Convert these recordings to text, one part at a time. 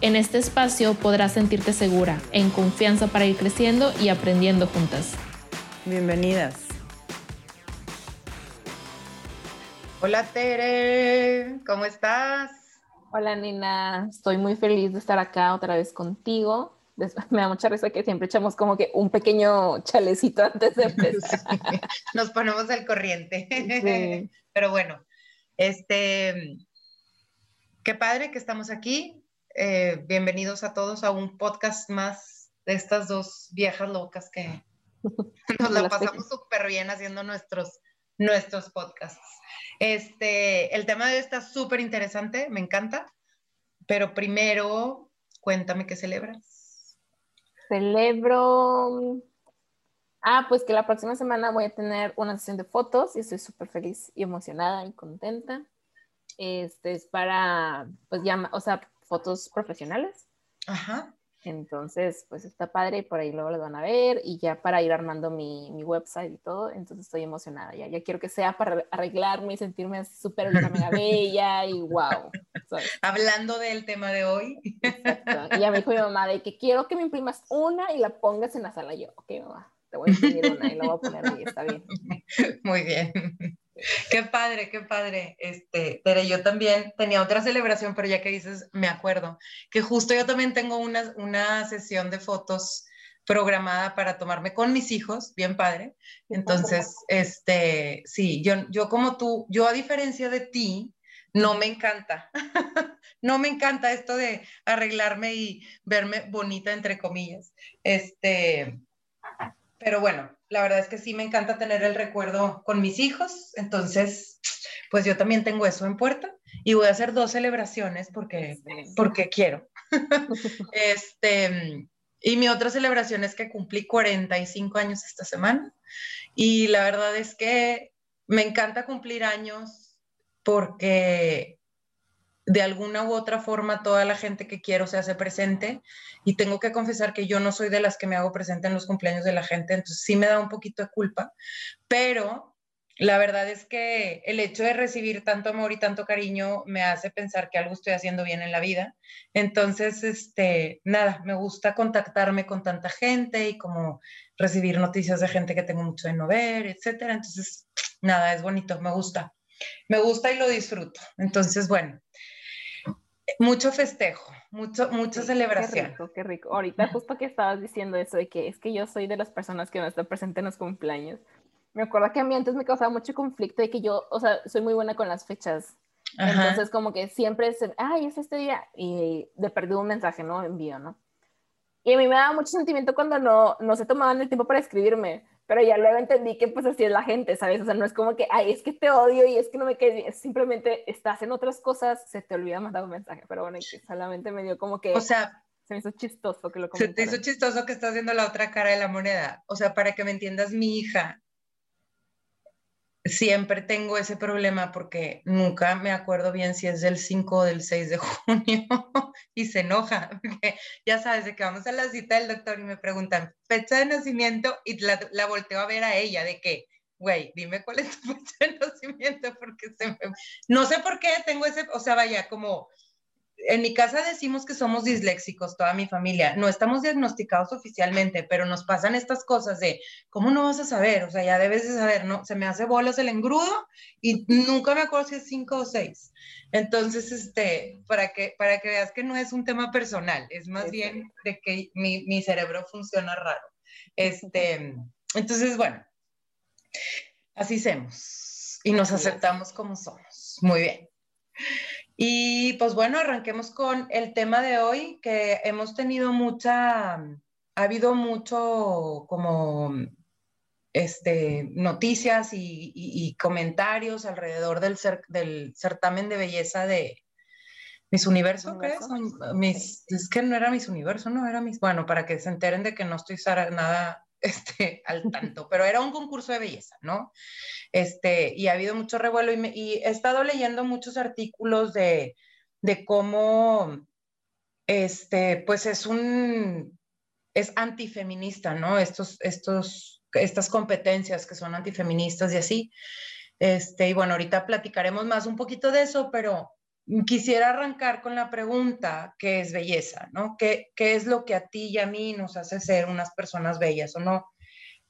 En este espacio podrás sentirte segura, en confianza para ir creciendo y aprendiendo juntas. Bienvenidas. Hola Tere, ¿cómo estás? Hola Nina, estoy muy feliz de estar acá otra vez contigo. Me da mucha risa que siempre echamos como que un pequeño chalecito antes de empezar. Nos ponemos al corriente. Pero bueno, este, qué padre que estamos aquí. Eh, bienvenidos a todos a un podcast más de estas dos viejas locas que nos la pasamos súper bien haciendo nuestros, nuestros podcasts. Este, el tema de hoy está súper interesante, me encanta, pero primero cuéntame qué celebras. Celebro Ah, pues que la próxima semana voy a tener una sesión de fotos y estoy súper feliz y emocionada y contenta. Este es para, pues ya, o sea, fotos profesionales. Ajá. Entonces, pues está padre y por ahí luego lo van a ver y ya para ir armando mi, mi website y todo, entonces estoy emocionada ya. Ya quiero que sea para arreglarme y sentirme súper mega bella y wow. Hablando del tema de hoy. Exacto. Y ya me dijo mi mamá de que quiero que me imprimas una y la pongas en la sala. Yo, ok, mamá, te voy a imprimir una y la voy a poner ahí, está bien. Muy bien. Qué padre, qué padre. Este, pero yo también tenía otra celebración, pero ya que dices, me acuerdo que justo yo también tengo una, una sesión de fotos programada para tomarme con mis hijos, bien padre. Entonces, este, sí, yo, yo como tú, yo a diferencia de ti, no me encanta, no me encanta esto de arreglarme y verme bonita, entre comillas. Este, pero bueno, la verdad es que sí me encanta tener el recuerdo con mis hijos, entonces, pues yo también tengo eso en puerta y voy a hacer dos celebraciones porque, porque quiero. este, y mi otra celebración es que cumplí 45 años esta semana y la verdad es que me encanta cumplir años porque de alguna u otra forma toda la gente que quiero se hace presente y tengo que confesar que yo no soy de las que me hago presente en los cumpleaños de la gente, entonces sí me da un poquito de culpa, pero la verdad es que el hecho de recibir tanto amor y tanto cariño me hace pensar que algo estoy haciendo bien en la vida. Entonces, este, nada, me gusta contactarme con tanta gente y como recibir noticias de gente que tengo mucho de no ver, etcétera. Entonces, nada, es bonito, me gusta. Me gusta y lo disfruto. Entonces, bueno, mucho festejo, mucho, mucha celebración. Qué rico, qué rico. Ahorita justo que estabas diciendo eso de que es que yo soy de las personas que no están presentes en los cumpleaños. Me acuerdo que a mí antes me causaba mucho conflicto de que yo, o sea, soy muy buena con las fechas. Entonces como que siempre es, ay, es este día y de perdido un mensaje, ¿no? Envío, ¿no? Y a mí me daba mucho sentimiento cuando no, no se tomaban el tiempo para escribirme pero ya luego entendí que pues así es la gente, ¿sabes? O sea, no es como que, ay, es que te odio y es que no me quedes bien, simplemente estás en otras cosas, se te olvida mandar un mensaje, pero bueno, solamente me dio como que... O sea, se me hizo chistoso que lo Se te hizo chistoso que estás viendo la otra cara de la moneda. O sea, para que me entiendas, mi hija siempre tengo ese problema porque nunca me acuerdo bien si es del 5 o del 6 de junio y se enoja. Ya sabes de que vamos a la cita del doctor y me preguntan fecha de nacimiento y la, la volteo a ver a ella de que, güey, dime cuál es tu fecha de nacimiento porque se me... No sé por qué tengo ese, o sea, vaya, como en mi casa decimos que somos disléxicos, toda mi familia. No estamos diagnosticados oficialmente, pero nos pasan estas cosas de, ¿cómo no vas a saber? O sea, ya debes de saber, ¿no? Se me hace bolas el engrudo y nunca me acuerdo si es cinco o seis. Entonces, este, para que, para que veas que no es un tema personal, es más bien de que mi, mi cerebro funciona raro. Este, entonces, bueno, así somos y nos aceptamos como somos. Muy bien. Y pues bueno, arranquemos con el tema de hoy, que hemos tenido mucha, ha habido mucho como este, noticias y, comentarios alrededor del, del certamen de belleza de, Miss Universo, ¿qué es? es que no era Miss Universo, no era Miss. Bueno, para que se enteren de que no estoy nada este, al tanto, pero era un concurso de belleza, ¿no? Este, y ha habido mucho revuelo y, he estado leyendo muchos artículos de, de cómo, este, pues es un, es antifeminista, ¿no? Estos, estos, estas competencias que son antifeministas y así. Este, y bueno, ahorita platicaremos más un poquito de eso, pero quisiera arrancar con la pregunta, ¿qué es belleza? ¿no? ¿Qué, ¿Qué, es lo que a ti y a mí nos hace ser unas personas bellas o no?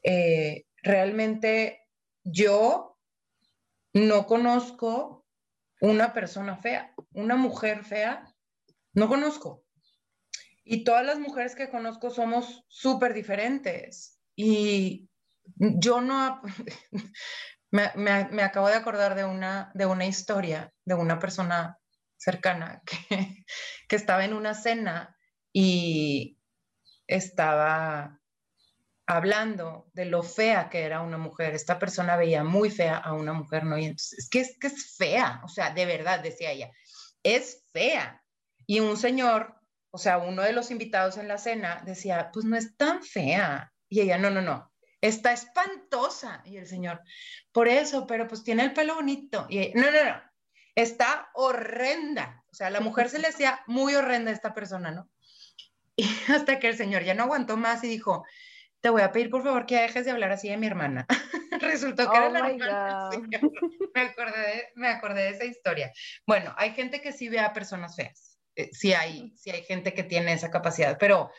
Eh, realmente yo no conozco una persona fea, una mujer fea, no conozco. Y todas las mujeres que conozco somos súper diferentes. Y yo no, me, me, me, acabo de acordar de una, de una historia de una persona cercana que, estaba en una cena y estaba hablando de lo fea que era una mujer. Esta persona veía muy fea a una mujer, ¿no? Y entonces, es es, que es fea, o sea, de verdad, decía ella, es fea. Y un señor, o sea, uno de los invitados en la cena decía, pues no es tan fea. Y ella, no, no, no, está espantosa. Y el señor, por eso, pero pues tiene el pelo bonito. Y no, no, no, está horrenda. O sea, la mujer se le hacía muy horrenda a esta persona, ¿no? Y hasta que el señor ya no aguantó más y dijo, te voy a pedir por favor que dejes de hablar así de mi hermana. Resultó que era oh la hermana. Me acordé, de, me acordé de esa historia. Bueno, hay gente que sí ve a personas feas. Eh, sí, hay, sí hay gente que tiene esa capacidad, pero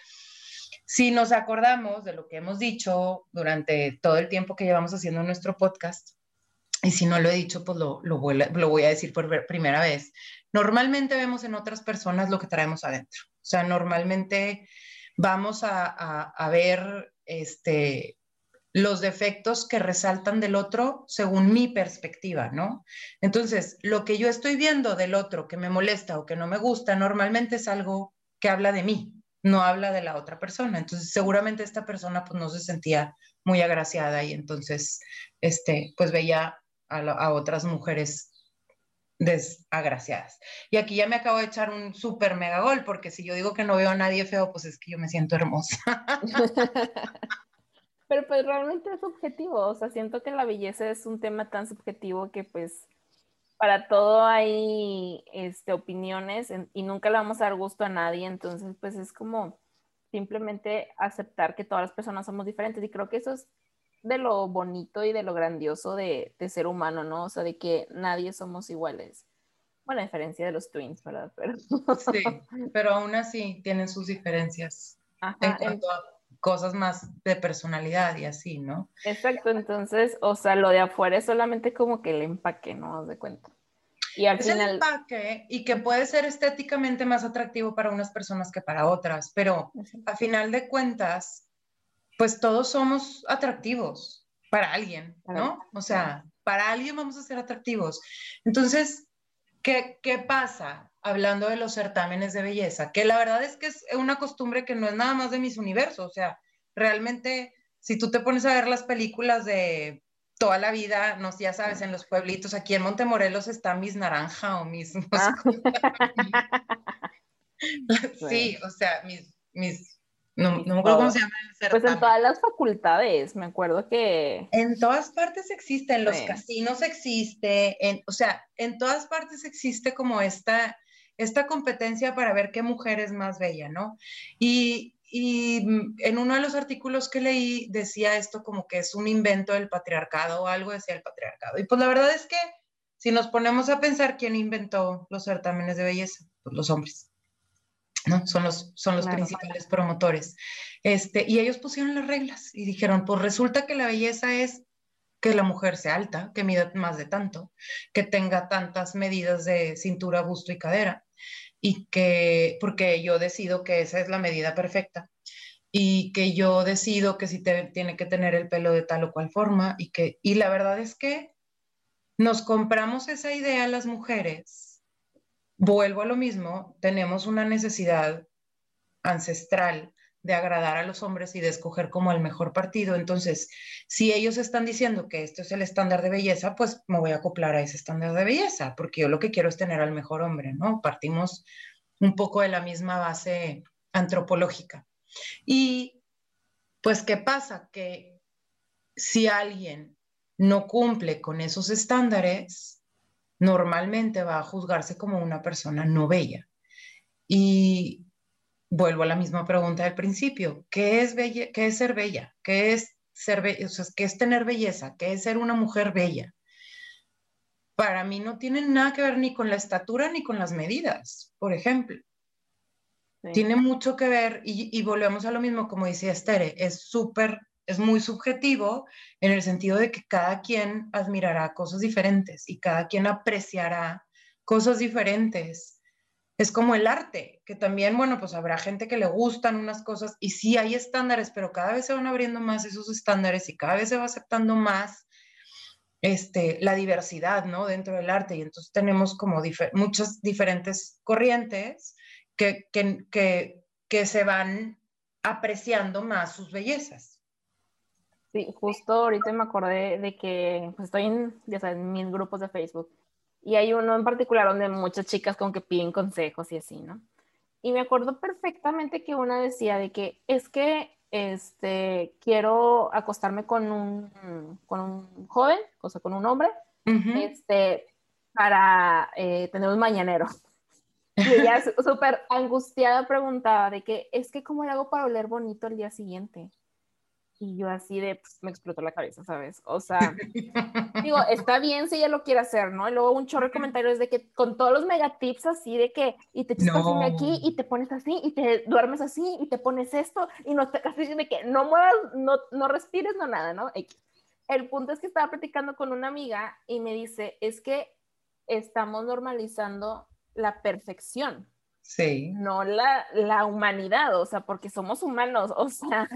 si nos acordamos de lo que hemos dicho durante todo el tiempo que llevamos haciendo nuestro podcast, y si no lo he dicho, pues lo, lo, voy, lo voy a decir por primera vez. Normalmente vemos en otras personas lo que traemos adentro. O sea, normalmente vamos a, a, ver este, los defectos que resaltan del otro según mi perspectiva, ¿no? Entonces, lo que yo estoy viendo del otro que me molesta o que no me gusta, normalmente es algo que habla de mí, no habla de la otra persona. Entonces, seguramente esta persona pues no se sentía muy agraciada y entonces, este, pues veía a, otras mujeres desagraciadas. Y aquí ya me acabo de echar un súper mega gol, porque si yo digo que no veo a nadie feo, pues es que yo me siento hermosa. Pero pues realmente es subjetivo, o sea, siento que la belleza es un tema tan subjetivo que pues para todo hay este, opiniones y nunca le vamos a dar gusto a nadie, entonces pues es como simplemente aceptar que todas las personas somos diferentes y creo que eso es de lo bonito y de lo grandioso de, ser humano, ¿no? O sea, de que nadie somos iguales. Bueno, a diferencia de los twins, ¿verdad? Pero... Sí, pero aún así tienen sus diferencias en cuanto a cosas más de personalidad y así, ¿no? Exacto, entonces, o sea, lo de afuera es solamente como que el empaque, ¿no? De cuenta. Y al es final... el empaque y que puede ser estéticamente más atractivo para unas personas que para otras, pero a final de cuentas, pues todos somos atractivos para alguien, ¿no? O sea, para alguien vamos a ser atractivos. Entonces, ¿qué, ¿qué pasa hablando de los certámenes de belleza? Que la verdad es que es una costumbre que no es nada más de mis universos, o sea, realmente, si tú te pones a ver las películas de toda la vida, no, ya sabes, en los pueblitos, aquí en Montemorelos está Miss Naranja o Miss... Ah. sí, o sea, mis, mis no, no me acuerdo cómo se llama el Pues en todas las facultades, me acuerdo que... En todas partes existe, en los casinos existe, en, o sea, en todas partes existe como esta, esta competencia para ver qué mujer es más bella, ¿no? Y, y en uno de los artículos que leí decía esto como que es un invento del patriarcado o algo decía el patriarcado. Y pues la verdad es que si nos ponemos a pensar quién inventó los certámenes de belleza, pues los hombres. ¿No? Son los, son los principales promotores. Este, y ellos pusieron las reglas y dijeron, pues resulta que la belleza es que la mujer sea alta, que mida más de tanto, que tenga tantas medidas de cintura, busto y cadera, y que, porque yo decido que esa es la medida perfecta, y que yo decido que si te, tiene que tener el pelo de tal o cual forma, y que, y la verdad es que nos compramos esa idea las mujeres vuelvo a lo mismo, tenemos una necesidad ancestral de agradar a los hombres y de escoger como el mejor partido. Entonces, si ellos están diciendo que esto es el estándar de belleza, pues me voy a acoplar a ese estándar de belleza, porque yo lo que quiero es tener al mejor hombre, ¿no? Partimos un poco de la misma base antropológica. Y pues, ¿qué pasa? Que si alguien no cumple con esos estándares, normalmente va a juzgarse como una persona no bella. Y vuelvo a la misma pregunta del principio, ¿qué es, bella, qué es ser bella? ¿Qué es, ser ¿Qué es tener belleza? ¿Qué es ser una mujer bella? Para mí no tiene nada que ver ni con la estatura ni con las medidas, por ejemplo. Tiene mucho que ver, y, y, volvemos a lo mismo, como decía Estere, es súper, es muy subjetivo en el sentido de que cada quien admirará cosas diferentes y cada quien apreciará cosas diferentes es como el arte, que también, bueno, pues habrá gente que le gustan unas cosas y sí hay estándares, pero cada vez se van abriendo más esos estándares y cada vez se va aceptando más este, la diversidad, ¿no? Dentro del arte. Y entonces tenemos como muchas diferentes corrientes que, que, que, se van apreciando más sus bellezas. Sí, justo ahorita me acordé de que pues, estoy en, ya sabes, en mis grupos de Facebook y hay uno en particular donde muchas chicas como que piden consejos y así, ¿no? Y me acuerdo perfectamente que una decía de que es que este, quiero acostarme con un, con un joven, o sea, con un hombre, este, para eh, tener un mañanero. Y ella súper angustiada preguntaba de que es que cómo le hago para oler bonito el día siguiente. Y yo así de, pues, me explotó la cabeza, ¿sabes? O sea, digo, está bien si ella lo quiere hacer, ¿no? Y luego un chorro de comentarios de que con todos los megatips así de que, y te echas no. aquí, y te pones así, y te duermes así, y te pones esto, y no te así de que no muevas, no, no respires, no nada, ¿no? El punto es que estaba platicando con una amiga y me dice, es que estamos normalizando la perfección. Sí. No la, la humanidad, o sea, porque somos humanos, o sea,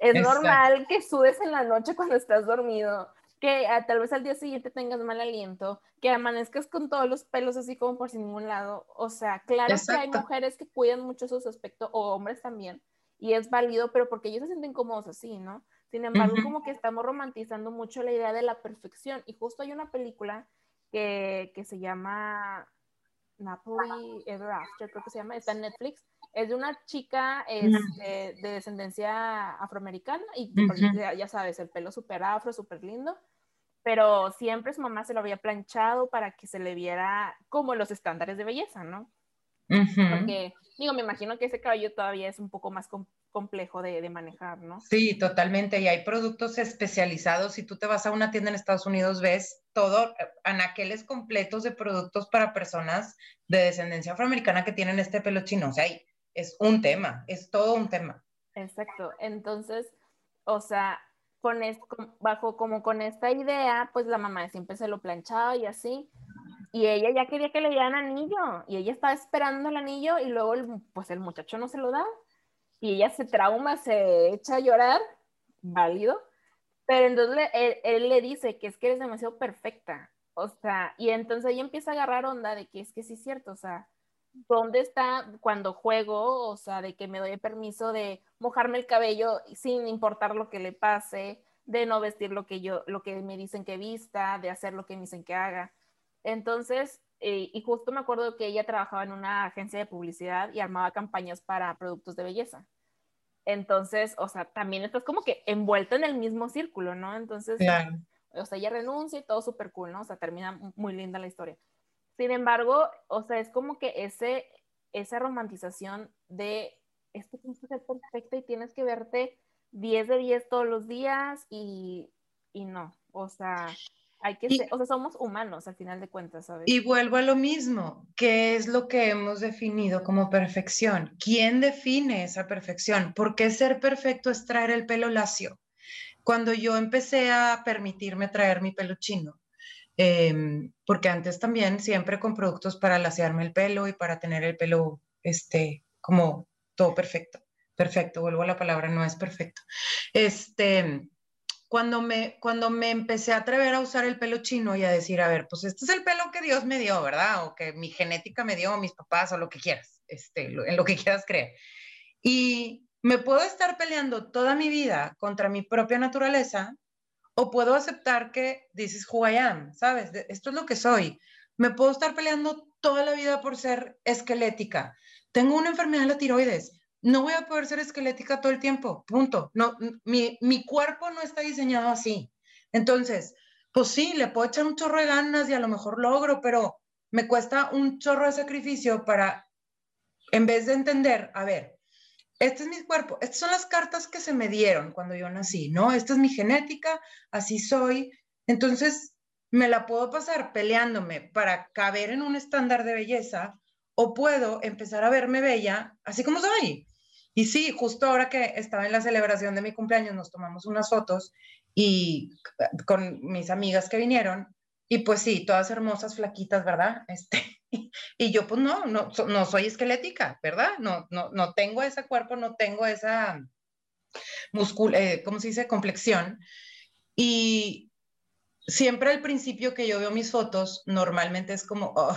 es normal que sudes en la noche cuando estás dormido, que ah, tal vez al día siguiente tengas mal aliento, que amanezcas con todos los pelos así como por sin ningún lado. O sea, claro que hay mujeres que cuidan mucho sus aspectos, o hombres también, y es válido, pero porque ellos se sienten cómodos así, ¿no? Sin embargo, como que estamos romantizando mucho la idea de la perfección. Y justo hay una película que, que se llama Napoli Ever After, creo que se llama, está en Netflix, es de una chica este, de descendencia afroamericana y pues, ya, sabes, el pelo súper afro, súper lindo, pero siempre su mamá se lo había planchado para que se le viera como los estándares de belleza, ¿no? Porque, digo, me imagino que ese cabello todavía es un poco más complejo de, de, manejar, ¿no? Sí, totalmente. Y hay productos especializados. Si tú te vas a una tienda en Estados Unidos, ves todo, eh, anaqueles completos de productos para personas de descendencia afroamericana que tienen este pelo chino. O sea, hay es un tema, es todo un tema. Exacto. Entonces, o sea, con bajo como con esta idea, pues la mamá siempre se lo planchaba y así. Y ella ya quería que le dieran anillo y ella estaba esperando el anillo y luego pues el muchacho no se lo da. Y ella se trauma, se echa a llorar, válido. Pero entonces él, él le dice que es que eres demasiado perfecta. O sea, y entonces ella empieza a agarrar onda de que es que sí es cierto, o sea, ¿dónde está cuando juego? O sea, de que me doy permiso de mojarme el cabello sin importar lo que le pase, de no vestir lo que yo, lo que me dicen que vista, de hacer lo que me dicen que haga. Entonces, eh, y justo me acuerdo que ella trabajaba en una agencia de publicidad y armaba campañas para productos de belleza. Entonces, o sea, también estás como que envuelta en el mismo círculo, ¿no? Entonces, o sea, ella renuncia y todo súper cool, ¿no? O sea, termina muy linda la historia. Sin embargo, o sea, es como que ese, esa romantización de esto tienes que ser perfecta y tienes que verte 10 de 10 todos los días y, y no, o sea, hay que ser, o sea, somos humanos al final de cuentas, ¿sabes? Y vuelvo a lo mismo, ¿qué es lo que hemos definido como perfección? ¿Quién define esa perfección? ¿Por qué ser perfecto es traer el pelo lacio? Cuando yo empecé a permitirme traer mi pelo chino, Em, porque antes también siempre con productos para lasearme el pelo y para tener el pelo, este, como todo perfecto. Perfecto, vuelvo a la palabra, no es perfecto. Este, cuando me, cuando me empecé a atrever a usar el pelo chino y a decir, a ver, pues este es el pelo que Dios me dio, ¿verdad? O que mi genética me dio, mis papás, o lo que quieras, este, en lo que quieras creer. Y me puedo estar peleando toda mi vida contra mi propia naturaleza o puedo aceptar que is who I am, ¿sabes? Esto es lo que soy. Me puedo estar peleando toda la vida por ser esquelética. Tengo una enfermedad de la tiroides. No voy a poder ser esquelética todo el tiempo. Punto. No, mi, mi cuerpo no está diseñado así. Entonces, pues sí, le puedo echar un chorro de ganas y a lo mejor logro, pero me cuesta un chorro de sacrificio para, en vez de entender, a ver, este es mi cuerpo, estas son las cartas que se me dieron cuando yo nací, ¿no? Esta es mi genética, así soy. Entonces, me la puedo pasar peleándome para caber en un estándar de belleza o puedo empezar a verme bella así como soy. Y sí, justo ahora que estaba en la celebración de mi cumpleaños, nos tomamos unas fotos y con mis amigas que vinieron y pues sí, todas hermosas, flaquitas, ¿verdad? Este, y yo pues no, no, no soy esquelética, ¿verdad? No, no, no tengo ese cuerpo, no tengo esa muscul eh, ¿cómo se dice? Complexión. Y siempre al principio que yo veo mis fotos, normalmente es como, oh,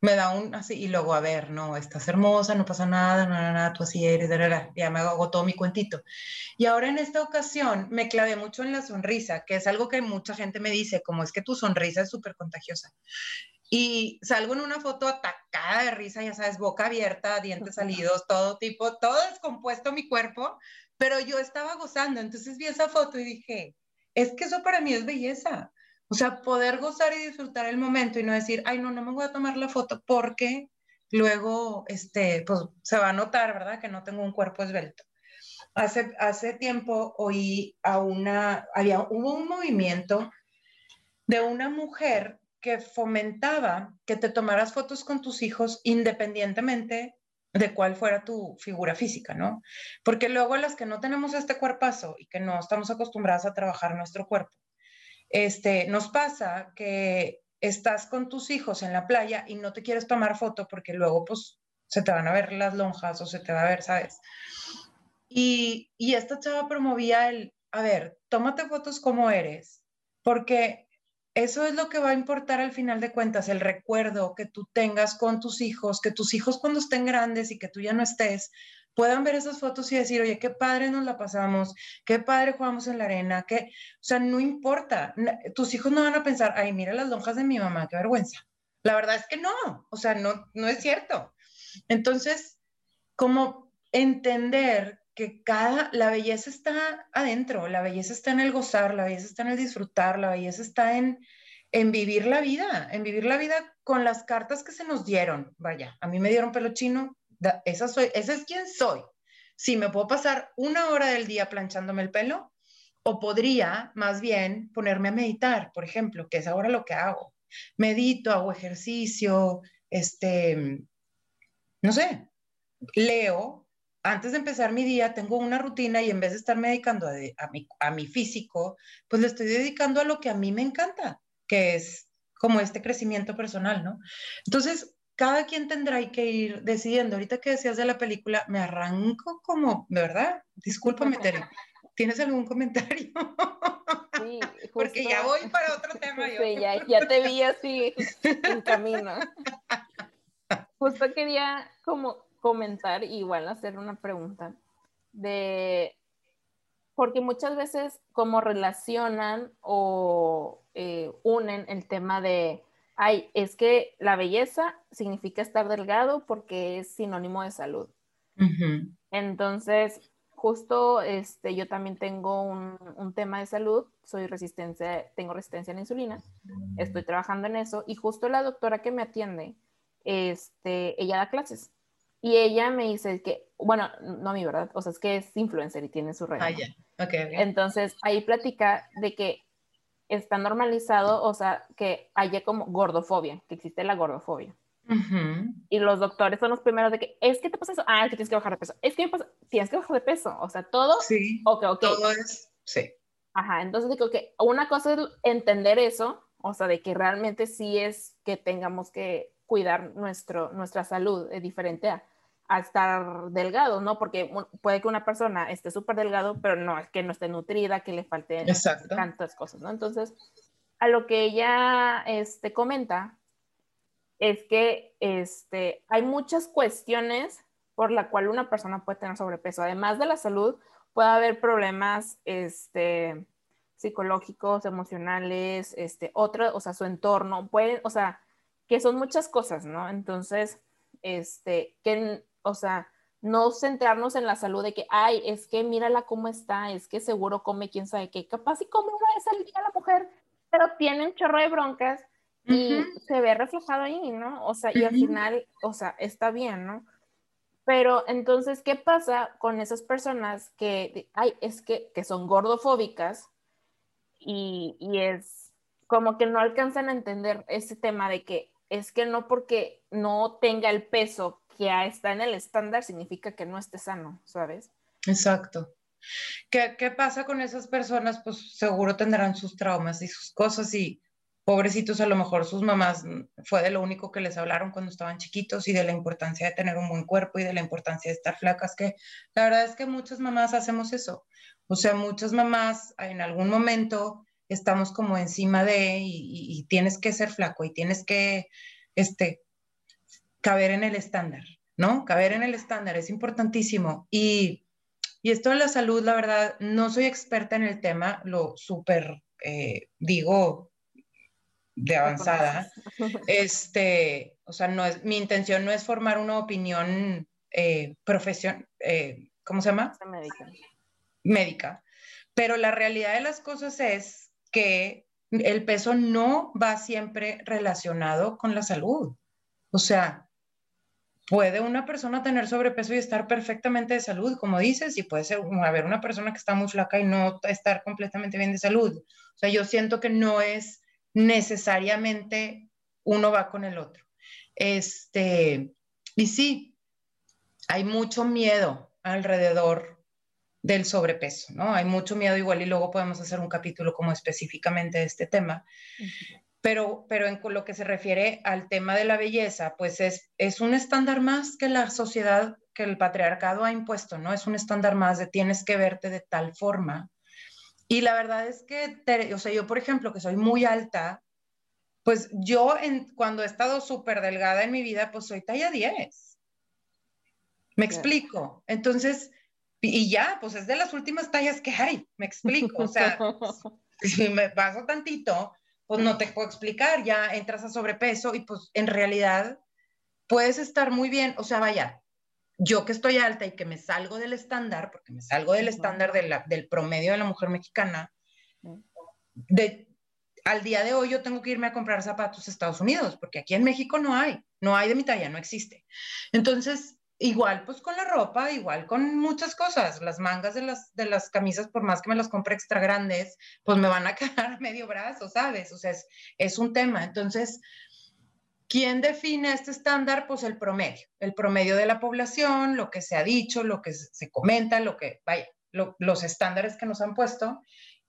me da un así, y luego, a ver, no, estás hermosa, no pasa nada, nada, nada, tú así eres, ya me hago todo mi cuentito. Y ahora en esta ocasión me clavé mucho en la sonrisa, que es algo que mucha gente me dice, como es que tu sonrisa es súper contagiosa. Y salgo en una foto atacada de risa, ya sabes, boca abierta, dientes salidos, todo tipo, todo descompuesto mi cuerpo, pero yo estaba gozando. Entonces vi esa foto y dije, es que eso para mí es belleza. O sea, poder gozar y disfrutar el momento y no decir, ay, no, no me voy a tomar la foto porque luego, este, pues se va a notar, ¿verdad? Que no tengo un cuerpo esbelto. Hace, hace tiempo oí a una, había, hubo un movimiento de una mujer que fomentaba que te tomaras fotos con tus hijos independientemente de cuál fuera tu figura física, ¿no? Porque luego las que no tenemos este cuerpazo y que no estamos acostumbradas a trabajar nuestro cuerpo, este, nos pasa que estás con tus hijos en la playa y no te quieres tomar foto porque luego pues se te van a ver las lonjas o se te va a ver, ¿sabes? Y, y esta chava promovía el, a ver, tómate fotos como eres, porque eso es lo que va a importar al final de cuentas, el recuerdo que tú tengas con tus hijos, que tus hijos cuando estén grandes y que tú ya no estés, puedan ver esas fotos y decir, oye, qué padre nos la pasamos, qué padre jugamos en la arena, que, o sea, no importa, tus hijos no van a pensar, ay, mira las lonjas de mi mamá, qué vergüenza. La verdad es que no, o sea, no, no es cierto. Entonces, como entender que cada, la belleza está adentro, la belleza está en el gozar, la belleza está en el disfrutar, la belleza está en, en vivir la vida, en vivir la vida con las cartas que se nos dieron. Vaya, a mí me dieron pelo chino, esa, soy, esa es quien soy. Si me puedo pasar una hora del día planchándome el pelo, o podría más bien ponerme a meditar, por ejemplo, que es ahora lo que hago. Medito, hago ejercicio, este, no sé, leo. Antes de empezar mi día tengo una rutina y en vez de estarme dedicando a, a, mi, a mi físico, pues le estoy dedicando a lo que a mí me encanta, que es como este crecimiento personal, ¿no? Entonces, cada quien tendrá que ir decidiendo. Ahorita que decías de la película, me arranco como, ¿de verdad? Discúlpame, Tere. ¿Tienes algún comentario? Sí, Porque ya voy para otro tema. Sí, ya, ya, te vi así en camino. Justo quería como comentar, igual hacer una pregunta de, porque muchas veces como relacionan o eh, unen el tema de ay, es que la belleza significa estar delgado porque es sinónimo de salud. Entonces, justo este, yo también tengo un, tema de salud, soy resistencia, tengo resistencia a la insulina, estoy trabajando en eso y justo la doctora que me atiende, este, ella da clases y ella me dice que, bueno, no a mí, ¿verdad? O sea, es que es influencer y tiene su red. Ah, Entonces, ahí platica de que está normalizado, o sea, que haya como gordofobia, que existe la gordofobia. Y los doctores son los primeros de que, es que te pasa eso, ah, es que tienes que bajar de peso, es que tienes que bajar de peso, o sea, todo, sí, ok, ok. Todo es, sí. Ajá, entonces digo que una cosa es entender eso, o sea, de que realmente sí es que tengamos que cuidar nuestro, nuestra salud, es diferente a, a estar delgado, ¿no? Porque puede que una persona esté súper delgado, pero no, es que no esté nutrida, que le falten tantas cosas, ¿no? Entonces, a lo que ella este, comenta es que este, hay muchas cuestiones por la cual una persona puede tener sobrepeso. Además de la salud, puede haber problemas este, psicológicos, emocionales, este, otro, o sea, su entorno, puede, o sea, que son muchas cosas, ¿no? Entonces, este, que, o sea, no centrarnos en la salud de que, ay, es que mírala cómo está, es que seguro come quién sabe qué, capaz y come una vez al día la mujer, pero tiene un chorro de broncas y se ve reflejado ahí, ¿no? O sea, y al final, o sea, está bien, ¿no? Pero entonces, ¿qué pasa con esas personas que, ay, es que, que son gordofóbicas y, y es como que no alcanzan a entender ese tema de que es que no porque no tenga el peso que está en el estándar significa que no esté sano, ¿sabes? Exacto. ¿Qué, ¿Qué, pasa con esas personas? Pues seguro tendrán sus traumas y sus cosas y pobrecitos a lo mejor sus mamás fue de lo único que les hablaron cuando estaban chiquitos y de la importancia de tener un buen cuerpo y de la importancia de estar flacas, que la verdad es que muchas mamás hacemos eso. O sea, muchas mamás en algún momento estamos como encima de y, y tienes que ser flaco y tienes que este, caber en el estándar, ¿no? Caber en el estándar es importantísimo. Y, y esto de la salud, la verdad, no soy experta en el tema, lo súper eh, digo de avanzada. Este, o sea, no es, mi intención no es formar una opinión eh, profesional, eh, ¿cómo se llama? Médica. Médica. Pero la realidad de las cosas es que el peso no va siempre relacionado con la salud. O sea, puede una persona tener sobrepeso y estar perfectamente de salud, como dices, y puede haber una persona que está muy flaca y no estar completamente bien de salud. O sea, yo siento que no es necesariamente uno va con el otro. Este, y sí, hay mucho miedo alrededor del sobrepeso, ¿no? Hay mucho miedo igual y luego podemos hacer un capítulo como específicamente de este tema. Pero, pero en lo que se refiere al tema de la belleza, pues es, es un estándar más que la sociedad, que el patriarcado ha impuesto, ¿no? Es un estándar más de tienes que verte de tal forma. Y la verdad es que, o sea, yo, por ejemplo, que soy muy alta, pues yo en, cuando he estado súper delgada en mi vida, pues soy talla 10. Me explico. Entonces, y ya, pues es de las últimas tallas que hay, me explico. O sea, si me paso tantito, pues no te puedo explicar, ya entras a sobrepeso y pues en realidad puedes estar muy bien, o sea, vaya, yo que estoy alta y que me salgo del estándar, porque me salgo del estándar del promedio de la mujer mexicana, de, al día de hoy yo tengo que irme a comprar zapatos a Estados Unidos, porque aquí en México no hay, no hay de mi talla, no existe. Entonces, Igual pues con la ropa, igual con muchas cosas. Las mangas de las, de las camisas, por más que me las compre extra grandes, pues me van a quedar medio brazo, ¿sabes? O sea, es, es un tema. Entonces, ¿quién define este estándar? Pues el promedio, el promedio de la población, lo que se ha dicho, lo que se comenta, lo que, vaya, los estándares que nos han puesto.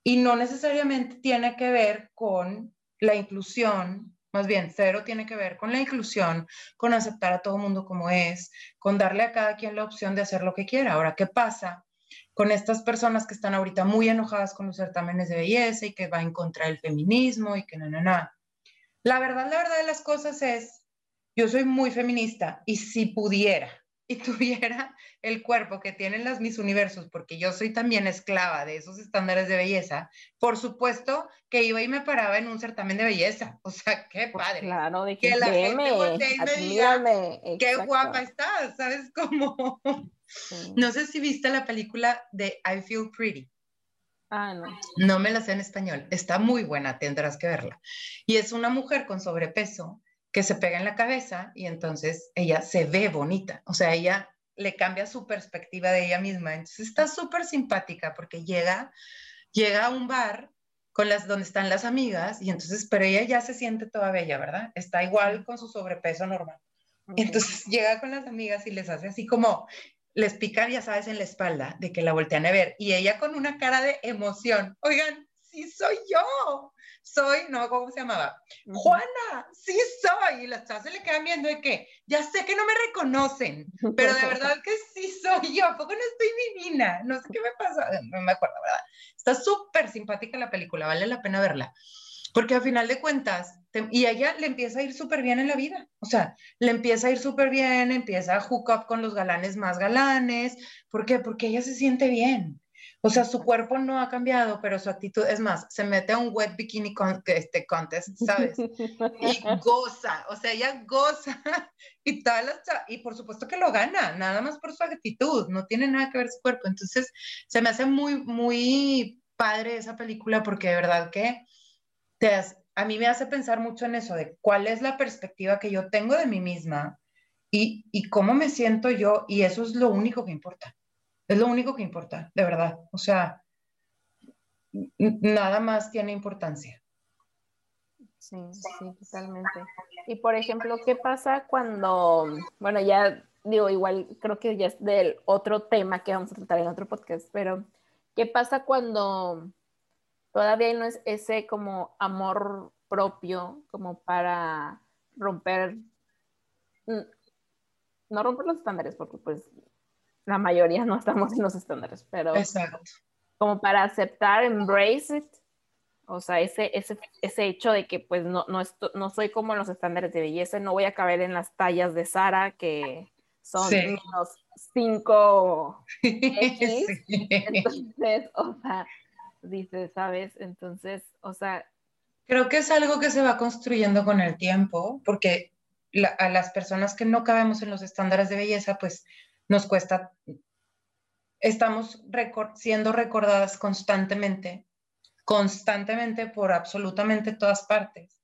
Y no necesariamente tiene que ver con la inclusión más bien, cero tiene que ver con la inclusión, con aceptar a todo mundo como es, con darle a cada quien la opción de hacer lo que quiera. Ahora, ¿qué pasa con estas personas que están ahorita muy enojadas con los certámenes de belleza y que va en contra del feminismo y que no, no, no? La verdad, la verdad de las cosas es, yo soy muy feminista y si pudiera y tuviera el cuerpo que tienen las mis universos, porque yo soy también esclava de esos estándares de belleza, por supuesto que iba y me paraba en un certamen de belleza. O sea, qué Pues padre. claro, de que que la gente veme, voltee y me diga, Qué guapa estás, ¿sabes cómo? Sí. No sé si viste la película de I Feel Pretty. Ah, no. No me la sé en español. Está muy buena, tendrás que verla. Y es una mujer con sobrepeso que se pega en la cabeza y entonces ella se ve bonita. O sea, ella le cambia su perspectiva de ella misma. Entonces está súper simpática porque llega, llega a un bar con las donde están las amigas y entonces, pero ella ya se siente toda bella, ¿verdad? Está igual con su sobrepeso normal. Entonces llega con las amigas y les hace así como, les pican, ya sabes, en la espalda, de que la voltean a ver. Y ella con una cara de emoción, oigan, sí soy yo, soy, no, ¿cómo se llamaba? Juana, sí soy. Y las chavas se le quedan viendo de que, ya sé que no me reconocen, pero de verdad que sí soy yo, ¿a poco no estoy divina? No sé qué me pasa, no me acuerdo, ¿verdad? Está súper simpática la película, vale la pena verla. Porque al final de cuentas, y a ella le empieza a ir súper bien en la vida, o sea, le empieza a ir súper bien, empieza a hook up con los galanes más galanes, ¿por qué? Porque ella se siente bien. O sea, su cuerpo no ha cambiado, pero su actitud, es más, se mete a un wet bikini con, este contest, ¿sabes? Y goza, o sea, ella goza y todas las, y por supuesto que lo gana, nada más por su actitud, no tiene nada que ver su cuerpo. Entonces, se me hace muy, muy padre esa película porque de verdad que te, a mí me hace pensar mucho en eso, de cuál es la perspectiva que yo tengo de mí misma y, y cómo me siento yo, y eso es lo único que importa. Es lo único que importa, de verdad. O sea, nada más tiene importancia. Sí, sí, totalmente. Y por ejemplo, ¿qué pasa cuando, bueno, ya digo, igual creo que ya es del otro tema que vamos a tratar en otro podcast, pero ¿qué pasa cuando todavía no es ese como amor propio como para romper, no romper los estándares, porque pues la mayoría no estamos en los estándares, pero como para aceptar, embrace it, o sea, ese, ese, ese hecho de que pues no, no, no soy como en los estándares de belleza, no voy a caber en las tallas de Sara que son menos 5 Entonces, o sea, dices, ¿sabes? Entonces, o sea... Creo que es algo que se va construyendo con el tiempo, porque a las personas que no cabemos en los estándares de belleza, pues nos cuesta, estamos siendo recordadas constantemente, constantemente por absolutamente todas partes,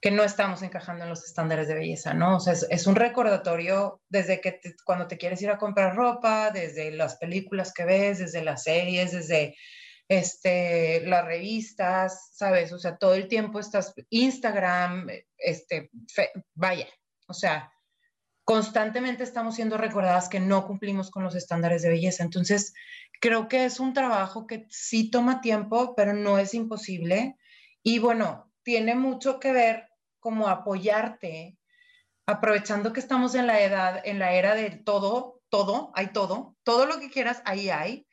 que no estamos encajando en los estándares de belleza, ¿no? O sea, es, un recordatorio desde que cuando te quieres ir a comprar ropa, desde las películas que ves, desde las series, desde este, las revistas, ¿sabes? O sea, todo el tiempo estás, Instagram, este, vaya, o sea, constantemente estamos siendo recordadas que no cumplimos con los estándares de belleza. Entonces, creo que es un trabajo que sí toma tiempo, pero no es imposible. Y bueno, tiene mucho que ver como apoyarte, aprovechando que estamos en la edad, en la era de todo, todo, hay todo, todo lo que quieras, ahí hay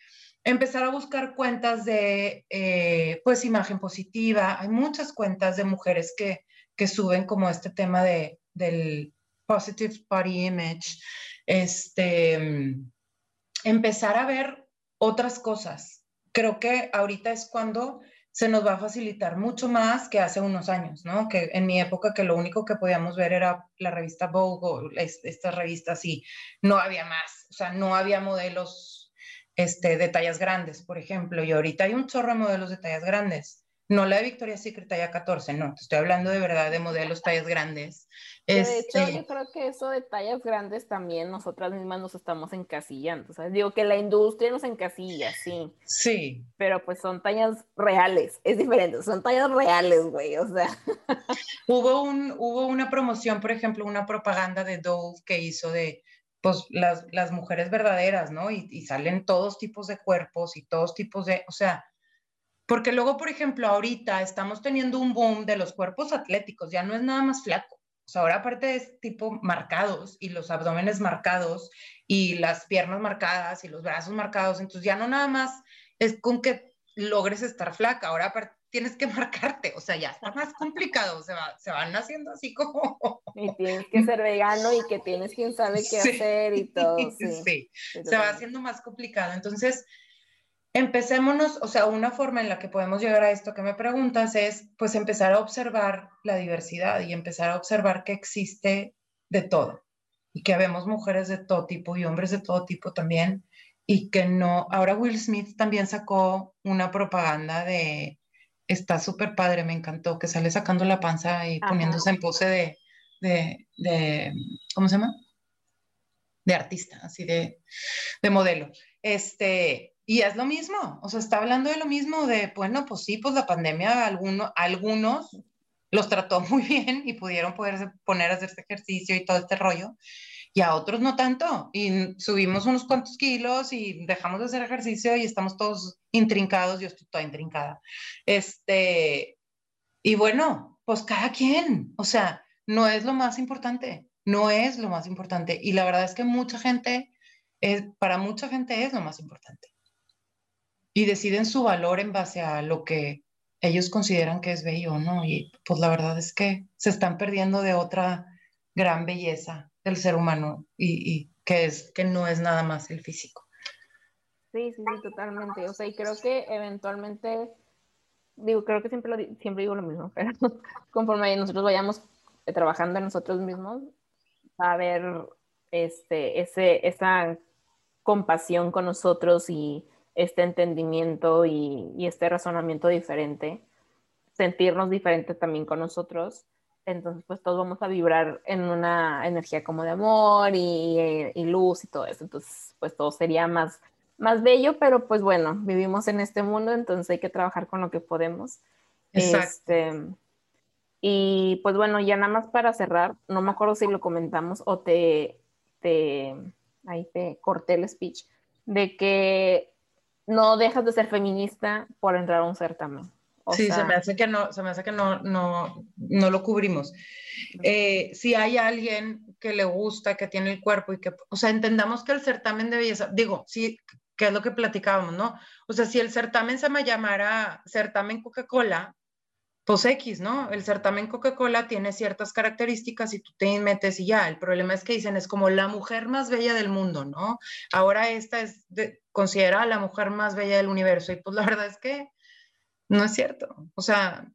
empezar a buscar cuentas de, eh, pues, imagen positiva. Hay muchas cuentas de mujeres que, que suben como este tema de, del positive body image. Este, empezar a ver otras cosas. Creo que ahorita es cuando se nos va a facilitar mucho más que hace unos años, ¿no? Que en mi época que lo único que podíamos ver era la revista Vogue estas revistas y no había más, o sea, no había modelos este, de tallas grandes, por ejemplo, y ahorita hay un chorro de modelos de tallas grandes. No la de Victoria's Secret talla 14, no, te estoy hablando de verdad de modelos tallas grandes. de hecho, este yo creo que eso de tallas grandes también nosotras mismas nos estamos encasillando. ¿sabes? Digo que la industria nos encasilla, sí. Sí. Pero pues son tallas reales, es diferente, son tallas reales, güey, o sea. hubo, un, hubo una promoción, por ejemplo, una propaganda de Dove que hizo de pues las, las mujeres verdaderas, ¿no? Y, y, salen todos tipos de cuerpos y todos tipos de, o sea, porque luego, por ejemplo, ahorita estamos teniendo un boom de los cuerpos atléticos, ya no es nada más flaco. O sea, ahora aparte es tipo marcados y los abdómenes marcados y las piernas marcadas y los brazos marcados, entonces ya no nada más es con que logres estar flaca, ahora aparte tienes que marcarte, o sea, ya está más complicado, se, va, se van haciendo así como... Y tienes que ser vegano y que tienes quien sabe qué hacer y todo. Sí, sí. se va haciendo más complicado. Entonces, empecémonos, o sea, una forma en la que podemos llegar a esto que me preguntas es, pues, empezar a observar la diversidad y empezar a observar que existe de todo y que vemos mujeres de todo tipo y hombres de todo tipo también y que no, ahora Will Smith también sacó una propaganda de está súper padre, me encantó, que sale sacando la panza y poniéndose en pose de, de, de, ¿cómo se llama? De artista, así de, de modelo. Este, y es lo mismo, o sea, está hablando de lo mismo, de, bueno, pues sí, pues la pandemia, alguno, algunos los trató muy bien y pudieron poderse poner a hacer este ejercicio y todo este rollo, y a otros no tanto. Y subimos unos cuantos kilos y dejamos de hacer ejercicio y estamos todos intrincados, yo estoy toda intrincada. Este, y bueno, pues cada quien, o sea, no es lo más importante, no es lo más importante. Y la verdad es que mucha gente, es, para mucha gente es lo más importante. Y deciden su valor en base a lo que ellos consideran que es bello, ¿no? Y pues la verdad es que se están perdiendo de otra gran belleza del ser humano y, que, es, que no es nada más el físico. Sí, sí, totalmente. O sea, y creo que eventualmente, digo, creo que siempre, lo, siempre digo lo mismo, pero conforme nosotros vayamos trabajando en nosotros mismos, va a haber este, ese, esa compasión con nosotros y este entendimiento y, y, este razonamiento diferente, sentirnos diferentes también con nosotros. Entonces, pues todos vamos a vibrar en una energía como de amor y, y luz y todo eso. Entonces, pues todo sería más, más bello, pero pues bueno, vivimos en este mundo, entonces hay que trabajar con lo que podemos. Exacto. Este, y pues bueno, ya nada más para cerrar, no me acuerdo si lo comentamos o te, te, ahí te corté el speech, de que no dejas de ser feminista por entrar a un certamen. sí, se me hace que no, se me hace que no, no, no lo cubrimos. Eh, si hay alguien que le gusta, que tiene el cuerpo y que, o sea, entendamos que el certamen de belleza, digo, sí, que es lo que platicábamos, ¿no? O sea, si el certamen se me llamara certamen Coca-Cola, pues X, ¿no? El certamen Coca-Cola tiene ciertas características y tú te metes y ya. El problema es que dicen es como la mujer más bella del mundo, ¿no? Ahora esta es considerada la mujer más bella del universo y pues la verdad es que no es cierto. O sea,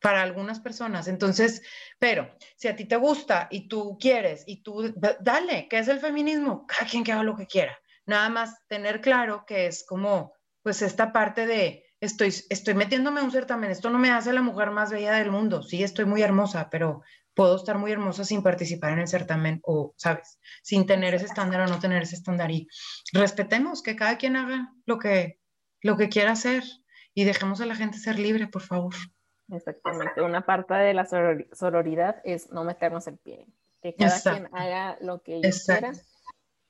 para algunas personas. Entonces, pero si a ti te gusta y tú quieres y tú, dale, ¿qué es el feminismo? Cada quien que haga lo que quiera. Nada más tener claro que es como, pues esta parte de estoy, estoy metiéndome en un certamen, esto no me hace la mujer más bella del mundo, sí, estoy muy hermosa, pero puedo estar muy hermosa sin participar en el certamen o, ¿sabes? Sin tener ese estándar o no tener ese estándar. Y respetemos que cada quien haga lo que, lo que quiera hacer y dejemos a la gente ser libre, por favor. Exactamente. Una parte de la sororidad es no meternos el pie. Que cada quien haga lo que ellos quieran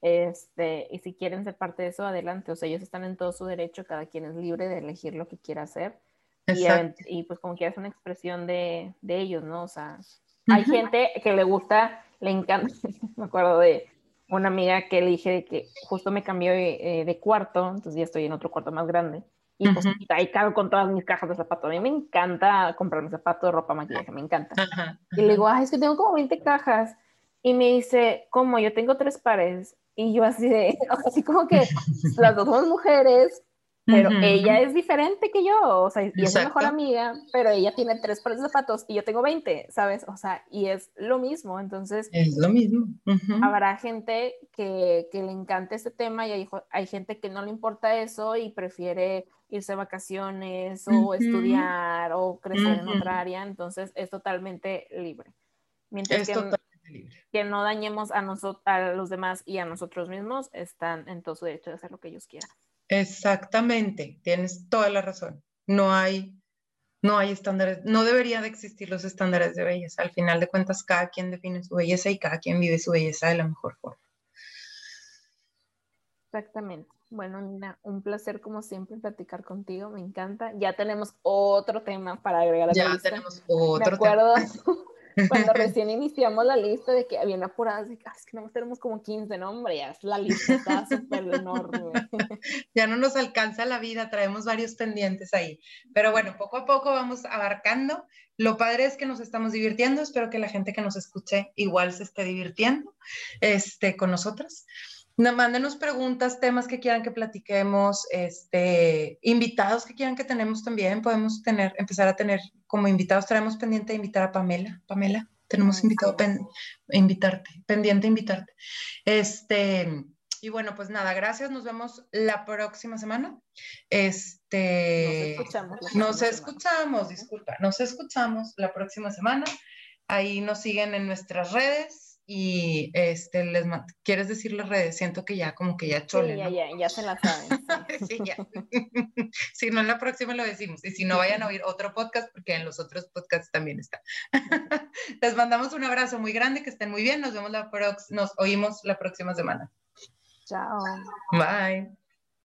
este, y si quieren ser parte de eso, adelante. O sea, ellos están en todo su derecho, cada quien es libre de elegir lo que quiera hacer. Y, y, pues como quiera es una expresión de, de ellos, ¿no? O sea, hay gente que le gusta, le encanta. me acuerdo de una amiga que le dije que justo me cambió de, eh, cuarto, entonces ya estoy en otro cuarto más grande. Y pues ahí cago con todas mis cajas de zapatos. A mí me encanta comprarme zapatos, ropa, maquillaje, me encanta. Y le digo, ay, es que tengo como 20 cajas. Y me dice, ¿cómo? Yo tengo tres pares. Y yo así de, así como que las dos somos mujeres, pero ella es diferente que yo, o sea, y es mi mejor amiga, pero ella tiene tres pares de zapatos y yo tengo 20, ¿sabes? O sea, y es lo mismo, entonces... Es lo mismo. Habrá gente que, que, le encante este tema y hay, hay, gente que no le importa eso y prefiere irse a vacaciones o estudiar o crecer en otra área, entonces es totalmente libre. Mientras que que no dañemos a, nosotros, a los demás y a nosotros mismos, están en todo su derecho de hacer lo que ellos quieran. Exactamente, tienes toda la razón. No hay, no hay estándares, no debería de existir los estándares de belleza. Al final de cuentas, cada quien define su belleza y cada quien vive su belleza de la mejor forma. Exactamente. Bueno, Nina, un placer como siempre platicar contigo, me encanta. Ya tenemos otro tema para agregar a la Ya tenemos otro me acuerdo, cuando recién iniciamos la lista de que habían apuradas, de que, es que no tenemos como 15, no, hombre, ya es la lista está súper enorme. Ya no nos alcanza la vida, traemos varios pendientes ahí. Pero bueno, poco a poco vamos abarcando. Lo padre es que nos estamos divirtiendo, espero que la gente que nos escuche igual se esté divirtiendo este, con nosotros. No, mándenos preguntas, temas que quieran que platiquemos, este, invitados que quieran que tenemos también. Podemos tener, empezar a tener como invitados. Traemos pendiente de invitar a Pamela. Pamela, tenemos invitado invitarte, pendiente invitarte. Este, y bueno, pues nada, gracias. Nos vemos la próxima semana. Este, nos escuchamos. Nos escuchamos, disculpa. Nos escuchamos la próxima semana. Ahí nos siguen en nuestras redes y este, les ¿quieres decir las redes? Siento que ya como que ya chole. Sí, ya, ya, ya se la saben. Sí, ya. si no, en la próxima lo decimos. Y si no, vayan a oír otro podcast porque en los otros podcasts también está. les mandamos un abrazo muy grande, que estén muy bien. Nos vemos la nos oímos la próxima semana. Chao. Bye.